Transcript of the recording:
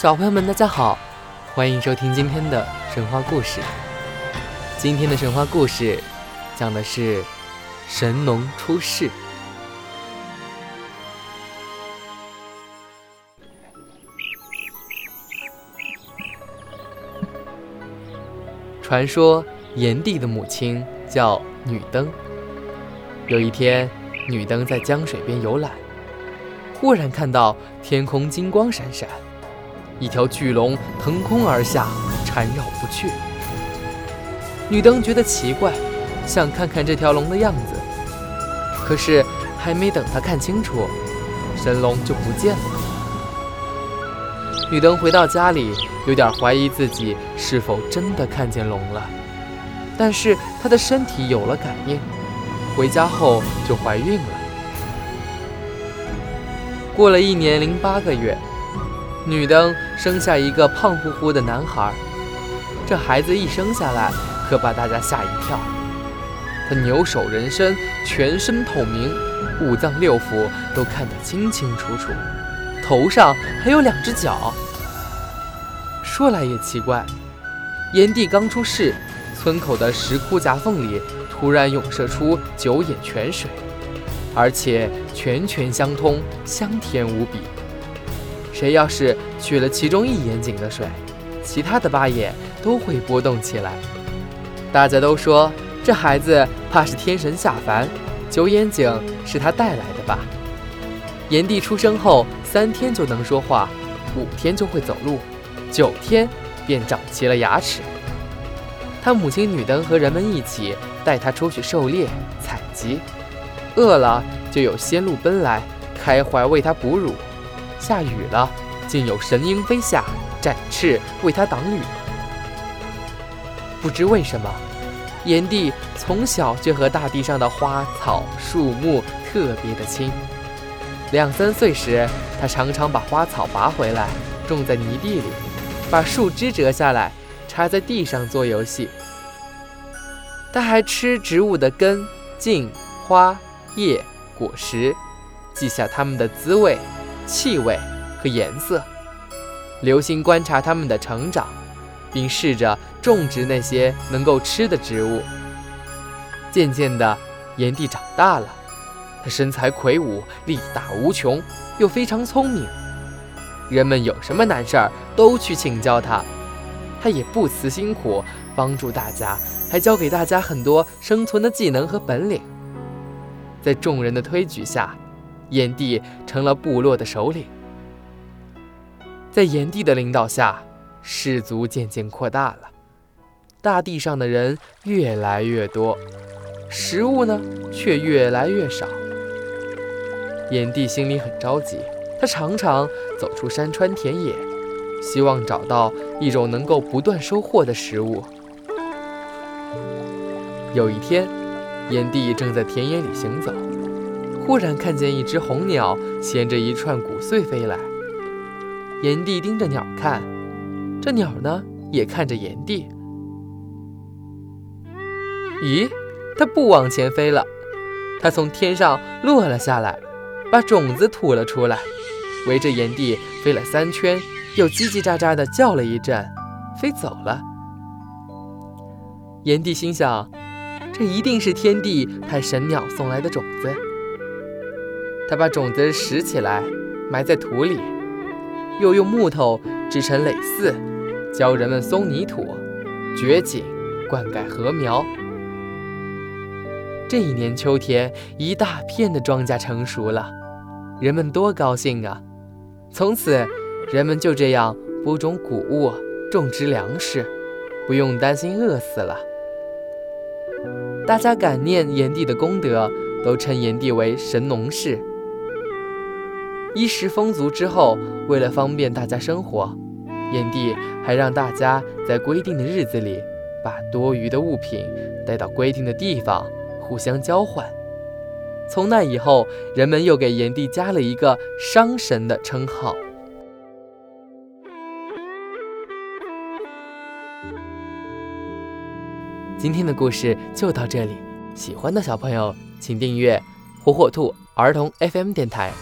小朋友们，大家好，欢迎收听今天的神话故事。今天的神话故事讲的是神农出世。传说炎帝的母亲叫女登。有一天，女登在江水边游览，忽然看到天空金光闪闪，一条巨龙腾空而下，缠绕不去。女灯觉得奇怪，想看看这条龙的样子，可是还没等她看清楚，神龙就不见了。女灯回到家里，有点怀疑自己是否真的看见龙了，但是她的身体有了感应。回家后就怀孕了。过了一年零八个月，女灯生下一个胖乎乎的男孩。这孩子一生下来，可把大家吓一跳。他牛首人身，全身透明，五脏六腑都看得清清楚楚，头上还有两只角。说来也奇怪，炎帝刚出世，村口的石窟夹缝里。突然涌射出九眼泉水，而且泉泉相通，香甜无比。谁要是取了其中一眼井的水，其他的八眼都会波动起来。大家都说这孩子怕是天神下凡，九眼井是他带来的吧？炎帝出生后三天就能说话，五天就会走路，九天便长齐了牙齿。他母亲女登和人们一起。带他出去狩猎采集，饿了就有仙鹿奔来，开怀为他哺乳；下雨了，竟有神鹰飞下，展翅为他挡雨。不知为什么，炎帝从小就和大地上的花草树木特别的亲。两三岁时，他常常把花草拔回来，种在泥地里，把树枝折下来，插在地上做游戏。他还吃植物的根、茎、花、叶、果实，记下它们的滋味、气味和颜色，留心观察它们的成长，并试着种植那些能够吃的植物。渐渐的，炎帝长大了，他身材魁梧，力大无穷，又非常聪明。人们有什么难事儿都去请教他，他也不辞辛苦帮助大家。还教给大家很多生存的技能和本领。在众人的推举下，炎帝成了部落的首领。在炎帝的领导下，氏族渐渐扩大了，大地上的人越来越多，食物呢却越来越少。炎帝心里很着急，他常常走出山川田野，希望找到一种能够不断收获的食物。有一天，炎帝正在田野里行走，忽然看见一只红鸟衔着一串谷穗飞来。炎帝盯着鸟看，这鸟呢也看着炎帝。咦，它不往前飞了，它从天上落了下来，把种子吐了出来，围着炎帝飞了三圈，又叽叽喳喳地叫了一阵，飞走了。炎帝心想。这一定是天帝派神鸟送来的种子。他把种子拾起来，埋在土里，又用木头制成耒耜，教人们松泥土、掘井、灌溉禾苗。这一年秋天，一大片的庄稼成熟了，人们多高兴啊！从此，人们就这样播种谷物，种植粮食，不用担心饿死了。大家感念炎帝的功德，都称炎帝为神农氏。衣食丰足之后，为了方便大家生活，炎帝还让大家在规定的日子里，把多余的物品带到规定的地方，互相交换。从那以后，人们又给炎帝加了一个商神的称号。今天的故事就到这里，喜欢的小朋友请订阅火火兔儿童 FM 电台。